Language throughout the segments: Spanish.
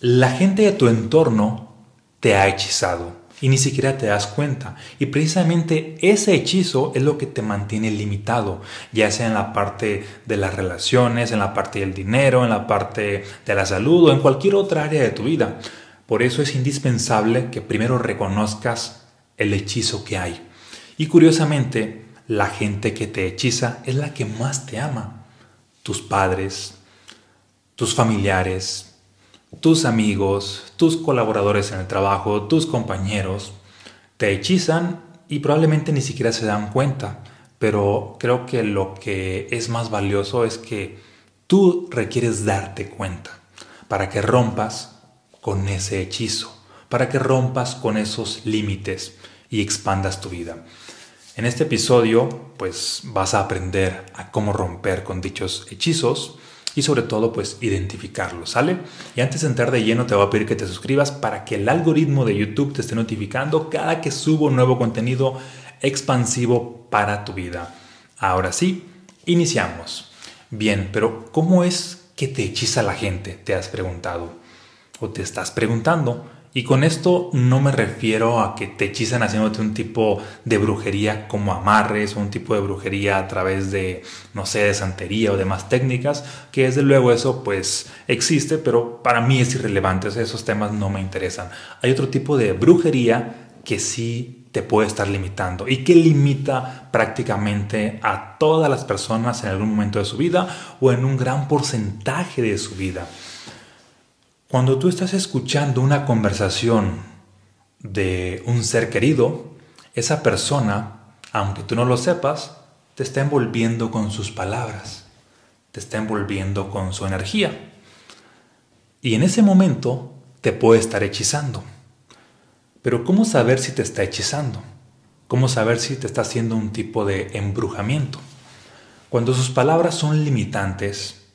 La gente de tu entorno te ha hechizado y ni siquiera te das cuenta. Y precisamente ese hechizo es lo que te mantiene limitado, ya sea en la parte de las relaciones, en la parte del dinero, en la parte de la salud o en cualquier otra área de tu vida. Por eso es indispensable que primero reconozcas el hechizo que hay. Y curiosamente, la gente que te hechiza es la que más te ama. Tus padres, tus familiares, tus amigos, tus colaboradores en el trabajo, tus compañeros, te hechizan y probablemente ni siquiera se dan cuenta. Pero creo que lo que es más valioso es que tú requieres darte cuenta para que rompas con ese hechizo, para que rompas con esos límites y expandas tu vida. En este episodio, pues vas a aprender a cómo romper con dichos hechizos y sobre todo pues identificarlo, ¿sale? Y antes de entrar de lleno te voy a pedir que te suscribas para que el algoritmo de YouTube te esté notificando cada que subo nuevo contenido expansivo para tu vida. Ahora sí, iniciamos. Bien, pero ¿cómo es que te hechiza la gente? Te has preguntado o te estás preguntando. Y con esto no me refiero a que te hechizan haciéndote un tipo de brujería como amarres o un tipo de brujería a través de, no sé, de santería o demás técnicas, que desde luego eso pues existe, pero para mí es irrelevante, esos temas no me interesan. Hay otro tipo de brujería que sí te puede estar limitando y que limita prácticamente a todas las personas en algún momento de su vida o en un gran porcentaje de su vida. Cuando tú estás escuchando una conversación de un ser querido, esa persona, aunque tú no lo sepas, te está envolviendo con sus palabras, te está envolviendo con su energía. Y en ese momento te puede estar hechizando. Pero ¿cómo saber si te está hechizando? ¿Cómo saber si te está haciendo un tipo de embrujamiento? Cuando sus palabras son limitantes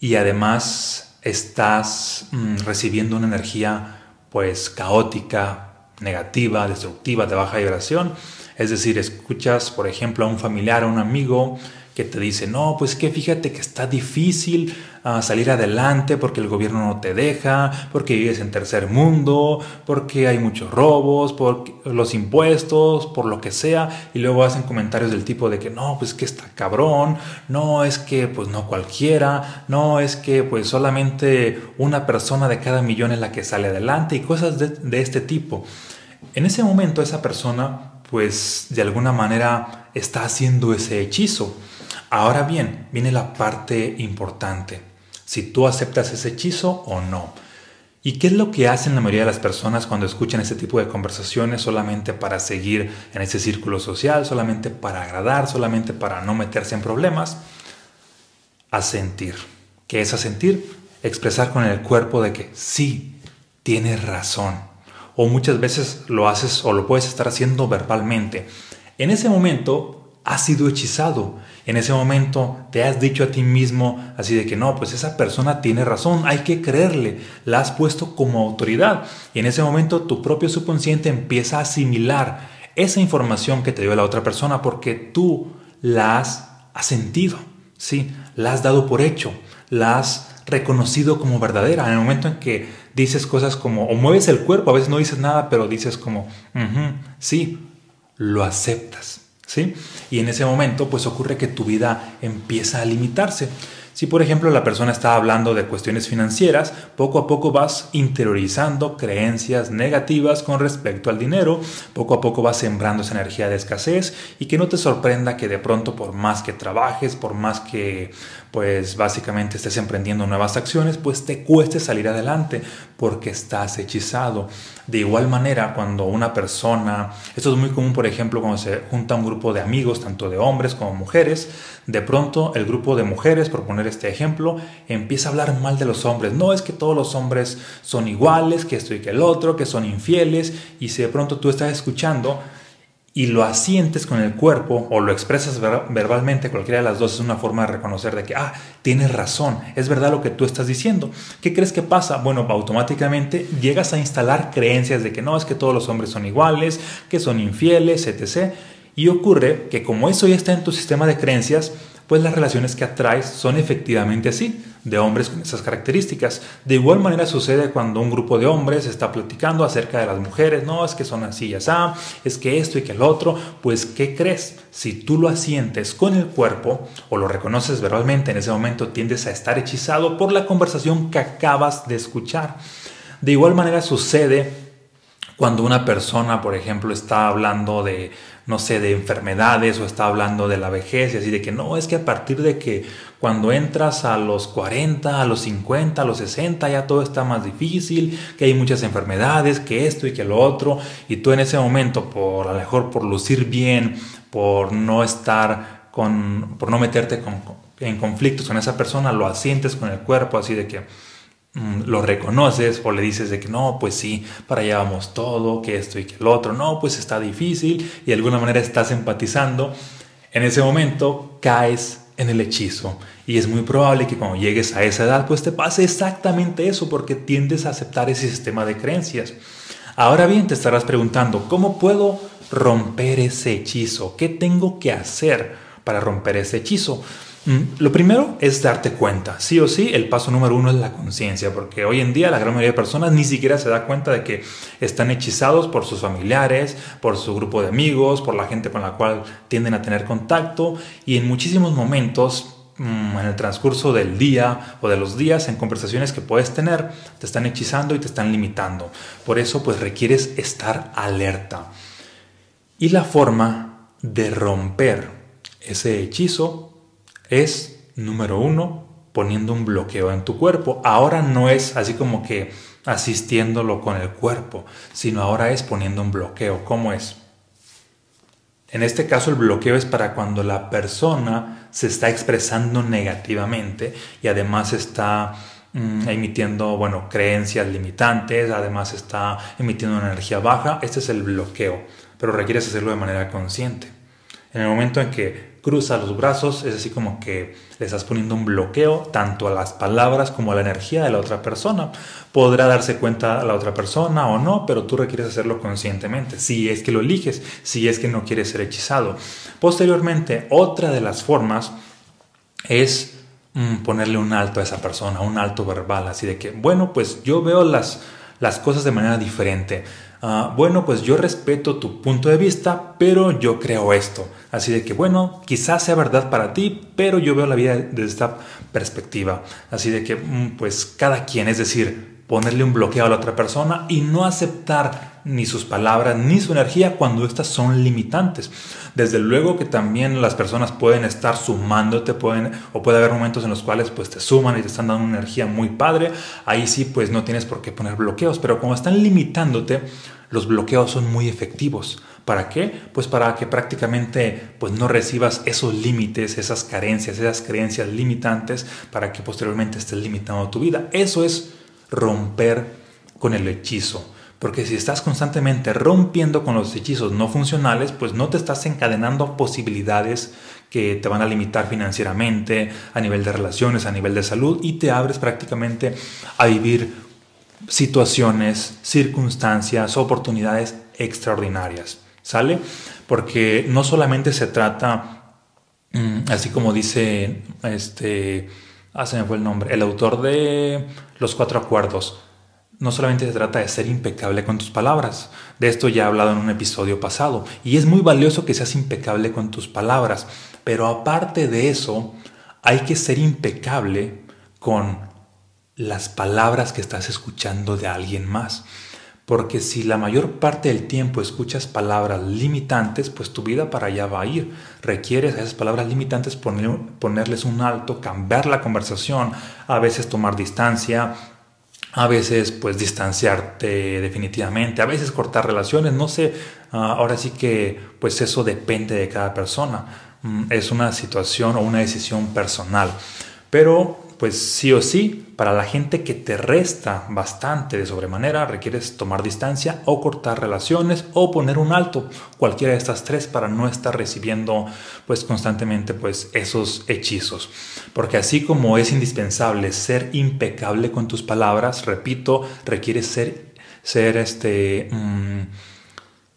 y además estás mm, recibiendo una energía pues caótica, negativa, destructiva, de baja vibración. Es decir, escuchas, por ejemplo, a un familiar, a un amigo que te dice, no, pues que fíjate que está difícil ah, salir adelante porque el gobierno no te deja, porque vives en tercer mundo, porque hay muchos robos, por los impuestos, por lo que sea, y luego hacen comentarios del tipo de que no, pues que está cabrón, no es que pues no cualquiera, no es que pues solamente una persona de cada millón es la que sale adelante y cosas de, de este tipo. En ese momento esa persona pues de alguna manera está haciendo ese hechizo Ahora bien, viene la parte importante, si tú aceptas ese hechizo o no. ¿Y qué es lo que hacen la mayoría de las personas cuando escuchan este tipo de conversaciones solamente para seguir en ese círculo social, solamente para agradar, solamente para no meterse en problemas? Asentir. ¿Qué es asentir? Expresar con el cuerpo de que sí, tienes razón. O muchas veces lo haces o lo puedes estar haciendo verbalmente. En ese momento has sido hechizado en ese momento te has dicho a ti mismo así de que no, pues esa persona tiene razón, hay que creerle, la has puesto como autoridad y en ese momento tu propio subconsciente empieza a asimilar esa información que te dio la otra persona porque tú la has sentido, ¿sí? la has dado por hecho, la has reconocido como verdadera. En el momento en que dices cosas como, o mueves el cuerpo, a veces no dices nada, pero dices como, sí, lo aceptas. Y en ese momento pues ocurre que tu vida empieza a limitarse. Si por ejemplo la persona está hablando de cuestiones financieras, poco a poco vas interiorizando creencias negativas con respecto al dinero, poco a poco vas sembrando esa energía de escasez y que no te sorprenda que de pronto por más que trabajes, por más que pues básicamente estés emprendiendo nuevas acciones, pues te cueste salir adelante porque estás hechizado. De igual manera, cuando una persona, esto es muy común, por ejemplo, cuando se junta un grupo de amigos, tanto de hombres como mujeres, de pronto el grupo de mujeres, por poner este ejemplo, empieza a hablar mal de los hombres. No es que todos los hombres son iguales, que esto y que el otro, que son infieles, y si de pronto tú estás escuchando, y lo asientes con el cuerpo o lo expresas verbalmente, cualquiera de las dos es una forma de reconocer de que, ah, tienes razón, es verdad lo que tú estás diciendo. ¿Qué crees que pasa? Bueno, automáticamente llegas a instalar creencias de que no, es que todos los hombres son iguales, que son infieles, etc. Y ocurre que como eso ya está en tu sistema de creencias, pues las relaciones que atraes son efectivamente así, de hombres con esas características. De igual manera sucede cuando un grupo de hombres está platicando acerca de las mujeres, no, es que son así y así, es que esto y que el otro, pues ¿qué crees? Si tú lo asientes con el cuerpo o lo reconoces verbalmente, en ese momento tiendes a estar hechizado por la conversación que acabas de escuchar. De igual manera sucede cuando una persona, por ejemplo, está hablando de, no sé, de enfermedades o está hablando de la vejez y así de que no, es que a partir de que cuando entras a los 40, a los 50, a los 60 ya todo está más difícil, que hay muchas enfermedades, que esto y que lo otro, y tú en ese momento, por a lo mejor por lucir bien, por no estar con, por no meterte en conflictos con esa persona, lo asientes con el cuerpo así de que lo reconoces o le dices de que no, pues sí, para allá vamos todo, que esto y que el otro, no, pues está difícil y de alguna manera estás empatizando, en ese momento caes en el hechizo y es muy probable que cuando llegues a esa edad pues te pase exactamente eso porque tiendes a aceptar ese sistema de creencias. Ahora bien, te estarás preguntando, ¿cómo puedo romper ese hechizo? ¿Qué tengo que hacer para romper ese hechizo? Mm, lo primero es darte cuenta. Sí o sí, el paso número uno es la conciencia, porque hoy en día la gran mayoría de personas ni siquiera se da cuenta de que están hechizados por sus familiares, por su grupo de amigos, por la gente con la cual tienden a tener contacto y en muchísimos momentos mm, en el transcurso del día o de los días en conversaciones que puedes tener te están hechizando y te están limitando. Por eso pues requieres estar alerta. Y la forma de romper ese hechizo es, número uno, poniendo un bloqueo en tu cuerpo. Ahora no es así como que asistiéndolo con el cuerpo, sino ahora es poniendo un bloqueo. ¿Cómo es? En este caso el bloqueo es para cuando la persona se está expresando negativamente y además está mm, emitiendo, bueno, creencias limitantes, además está emitiendo una energía baja. Este es el bloqueo, pero requieres hacerlo de manera consciente. En el momento en que cruza los brazos, es así como que le estás poniendo un bloqueo tanto a las palabras como a la energía de la otra persona. Podrá darse cuenta la otra persona o no, pero tú requieres hacerlo conscientemente, si es que lo eliges, si es que no quieres ser hechizado. Posteriormente, otra de las formas es mm, ponerle un alto a esa persona, un alto verbal, así de que, bueno, pues yo veo las, las cosas de manera diferente. Ah, bueno, pues yo respeto tu punto de vista, pero yo creo esto. Así de que, bueno, quizás sea verdad para ti, pero yo veo la vida desde esta perspectiva. Así de que, mm, pues cada quien, es decir, ponerle un bloqueo a la otra persona y no aceptar ni sus palabras ni su energía cuando estas son limitantes. Desde luego que también las personas pueden estar sumándote, pueden, o puede haber momentos en los cuales pues te suman y te están dando una energía muy padre. Ahí sí pues no tienes por qué poner bloqueos, pero como están limitándote, los bloqueos son muy efectivos. ¿Para qué? Pues para que prácticamente pues no recibas esos límites, esas carencias, esas creencias limitantes para que posteriormente estés limitando tu vida. Eso es romper con el hechizo. Porque si estás constantemente rompiendo con los hechizos no funcionales, pues no te estás encadenando posibilidades que te van a limitar financieramente, a nivel de relaciones, a nivel de salud, y te abres prácticamente a vivir situaciones, circunstancias, oportunidades extraordinarias. ¿Sale? Porque no solamente se trata, mm, así como dice este, ah, se me fue el nombre, el autor de Los Cuatro Acuerdos, no solamente se trata de ser impecable con tus palabras, de esto ya he hablado en un episodio pasado, y es muy valioso que seas impecable con tus palabras, pero aparte de eso, hay que ser impecable con las palabras que estás escuchando de alguien más. Porque si la mayor parte del tiempo escuchas palabras limitantes, pues tu vida para allá va a ir. Requieres a esas palabras limitantes ponerles un alto, cambiar la conversación, a veces tomar distancia, a veces pues distanciarte definitivamente, a veces cortar relaciones, no sé, ah, ahora sí que pues eso depende de cada persona, mm, es una situación o una decisión personal, pero pues sí o sí, para la gente que te resta bastante de sobremanera, requieres tomar distancia o cortar relaciones o poner un alto, cualquiera de estas tres para no estar recibiendo pues constantemente pues esos hechizos. Porque así como es indispensable ser impecable con tus palabras, repito, requieres ser, ser este, mm,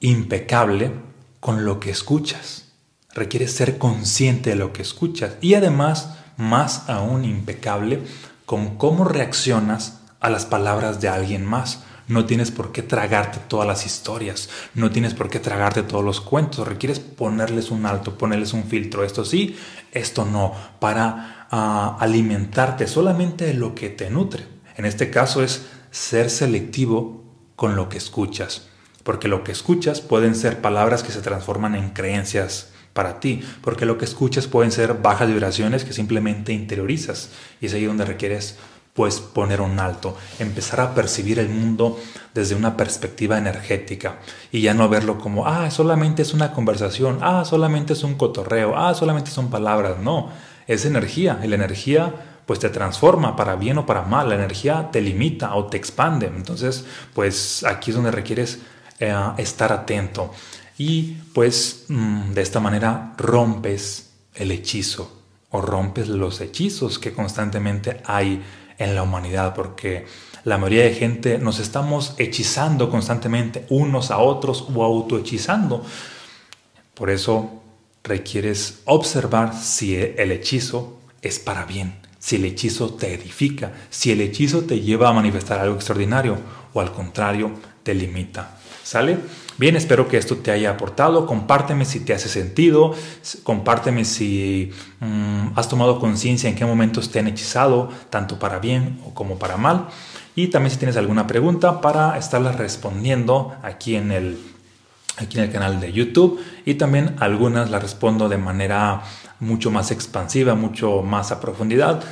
impecable con lo que escuchas. Requieres ser consciente de lo que escuchas y además más aún impecable con cómo reaccionas a las palabras de alguien más. No tienes por qué tragarte todas las historias, no tienes por qué tragarte todos los cuentos, requieres ponerles un alto, ponerles un filtro, esto sí, esto no, para ah, alimentarte solamente de lo que te nutre. En este caso es ser selectivo con lo que escuchas, porque lo que escuchas pueden ser palabras que se transforman en creencias para ti, porque lo que escuchas pueden ser bajas vibraciones que simplemente interiorizas y es ahí donde requieres pues poner un alto, empezar a percibir el mundo desde una perspectiva energética y ya no verlo como, ah, solamente es una conversación, ah, solamente es un cotorreo, ah, solamente son palabras, no, es energía y la energía pues te transforma para bien o para mal, la energía te limita o te expande, entonces pues aquí es donde requieres eh, estar atento y pues mm, de esta manera rompes el hechizo o rompes los hechizos que constantemente hay en la humanidad, porque la mayoría de gente nos estamos hechizando constantemente unos a otros o autohechizando. Por eso requieres observar si el hechizo es para bien, si el hechizo te edifica, si el hechizo te lleva a manifestar algo extraordinario o al contrario te limita. ¿Sale? Bien, espero que esto te haya aportado. Compárteme si te hace sentido. Compárteme si mm, has tomado conciencia en qué momentos te han hechizado, tanto para bien como para mal. Y también si tienes alguna pregunta para estarla respondiendo aquí en el, aquí en el canal de YouTube. Y también algunas las respondo de manera mucho más expansiva, mucho más a profundidad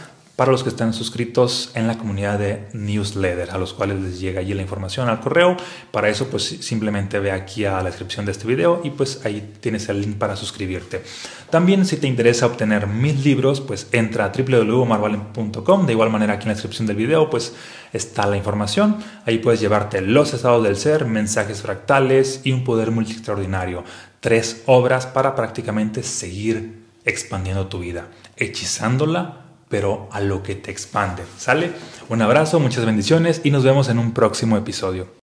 para los que están suscritos en la comunidad de newsletter, a los cuales les llega allí la información al correo. Para eso, pues simplemente ve aquí a la descripción de este video y pues ahí tienes el link para suscribirte. También si te interesa obtener mis libros, pues entra a www.marvalen.com. De igual manera aquí en la descripción del video, pues está la información. Ahí puedes llevarte los estados del ser, mensajes fractales y un poder multi extraordinario. Tres obras para prácticamente seguir expandiendo tu vida, hechizándola pero a lo que te expande. ¿Sale? Un abrazo, muchas bendiciones y nos vemos en un próximo episodio.